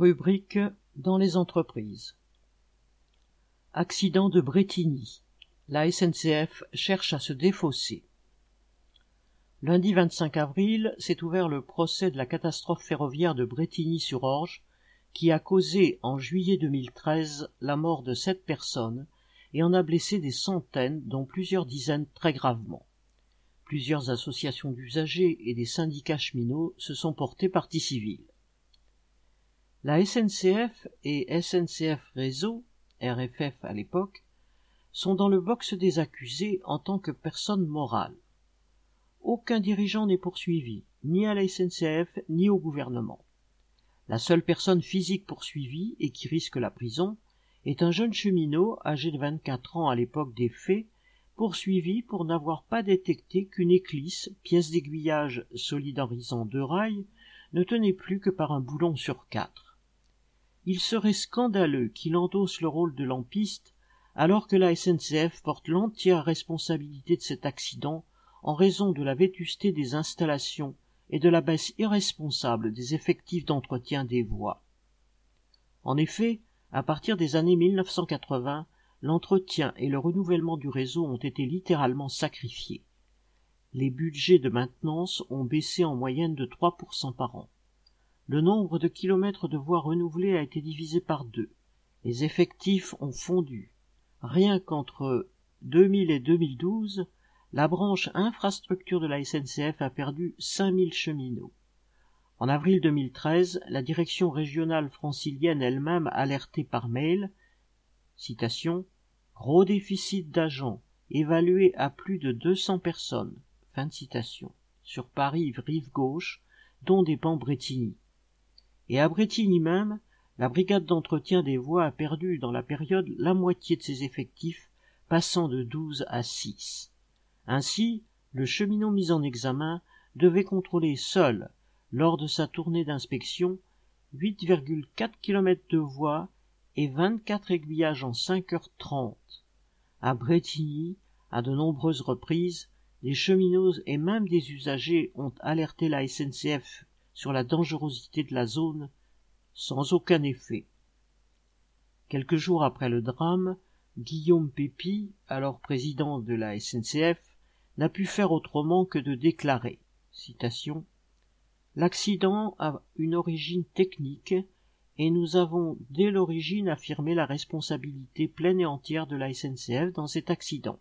Rubrique dans les entreprises. Accident de Bretigny. La SNCF cherche à se défausser. Lundi 25 avril s'est ouvert le procès de la catastrophe ferroviaire de Bretigny-sur-Orge qui a causé en juillet 2013 la mort de sept personnes et en a blessé des centaines, dont plusieurs dizaines très gravement. Plusieurs associations d'usagers et des syndicats cheminots se sont portés partie civile. La SNCF et SNCF Réseau, RFF à l'époque, sont dans le box des accusés en tant que personne morale. Aucun dirigeant n'est poursuivi, ni à la SNCF ni au gouvernement. La seule personne physique poursuivie et qui risque la prison est un jeune cheminot âgé de 24 ans à l'époque des faits, poursuivi pour n'avoir pas détecté qu'une éclisse, pièce d'aiguillage solidarisant deux rails, ne tenait plus que par un boulon sur quatre il serait scandaleux qu'il endosse le rôle de lampiste alors que la SNCF porte l'entière responsabilité de cet accident en raison de la vétusté des installations et de la baisse irresponsable des effectifs d'entretien des voies. En effet, à partir des années 1980, l'entretien et le renouvellement du réseau ont été littéralement sacrifiés. Les budgets de maintenance ont baissé en moyenne de 3% par an le nombre de kilomètres de voies renouvelées a été divisé par deux. Les effectifs ont fondu. Rien qu'entre 2000 et 2012, la branche infrastructure de la SNCF a perdu 5000 cheminots. En avril 2013, la direction régionale francilienne elle-même alertait par mail, citation, gros déficit d'agents, évalué à plus de 200 personnes, fin citation, sur Paris rive gauche, dont dépend Bretigny et à Bretigny même, la brigade d'entretien des voies a perdu dans la période la moitié de ses effectifs, passant de douze à six. Ainsi, le cheminot mis en examen devait contrôler seul, lors de sa tournée d'inspection, 8,4 km de voies et 24 aiguillages en 5 heures 30. À Bretigny, à de nombreuses reprises, des cheminots et même des usagers ont alerté la SNCF sur la dangerosité de la zone sans aucun effet. Quelques jours après le drame, Guillaume Pépi, alors président de la SNCF, n'a pu faire autrement que de déclarer L'accident a une origine technique et nous avons dès l'origine affirmé la responsabilité pleine et entière de la SNCF dans cet accident.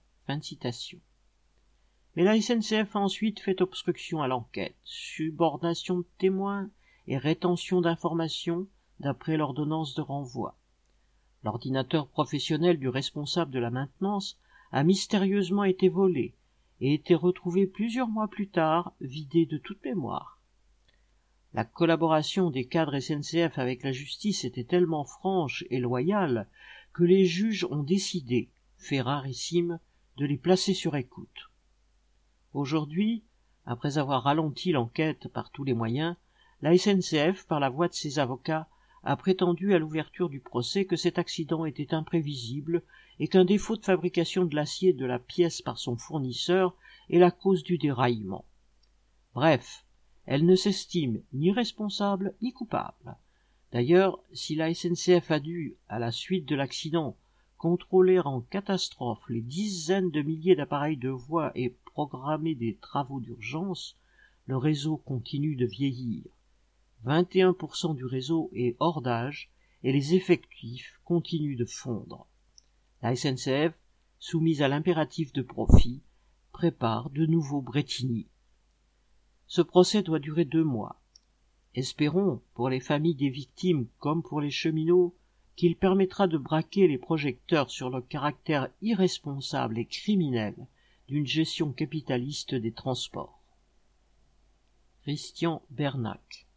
Mais la SNCF a ensuite fait obstruction à l'enquête, subordination de témoins et rétention d'informations d'après l'ordonnance de renvoi. L'ordinateur professionnel du responsable de la maintenance a mystérieusement été volé et été retrouvé plusieurs mois plus tard vidé de toute mémoire. La collaboration des cadres SNCF avec la justice était tellement franche et loyale que les juges ont décidé, fait rarissime, de les placer sur écoute. Aujourd'hui, après avoir ralenti l'enquête par tous les moyens, la SNCF, par la voix de ses avocats, a prétendu à l'ouverture du procès que cet accident était imprévisible et qu'un défaut de fabrication de l'acier de la pièce par son fournisseur est la cause du déraillement. Bref, elle ne s'estime ni responsable ni coupable. D'ailleurs, si la SNCF a dû, à la suite de l'accident, contrôler en catastrophe les dizaines de milliers d'appareils de voie et programmer des travaux d'urgence, le réseau continue de vieillir. 21% du réseau est hors d'âge et les effectifs continuent de fondre. La SNCF, soumise à l'impératif de profit, prépare de nouveaux Bretigny. Ce procès doit durer deux mois. Espérons, pour les familles des victimes comme pour les cheminots, qu'il permettra de braquer les projecteurs sur le caractère irresponsable et criminel d'une gestion capitaliste des transports. Christian Bernac